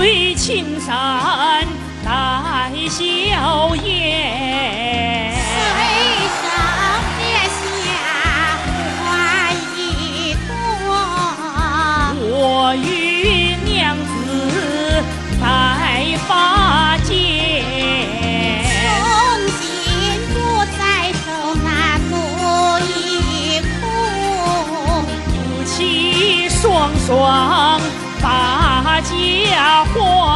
对青山带笑颜。水上月下花一朵，我与娘子戴发间，从今不再受那奴役苦。夫妻双双家伙。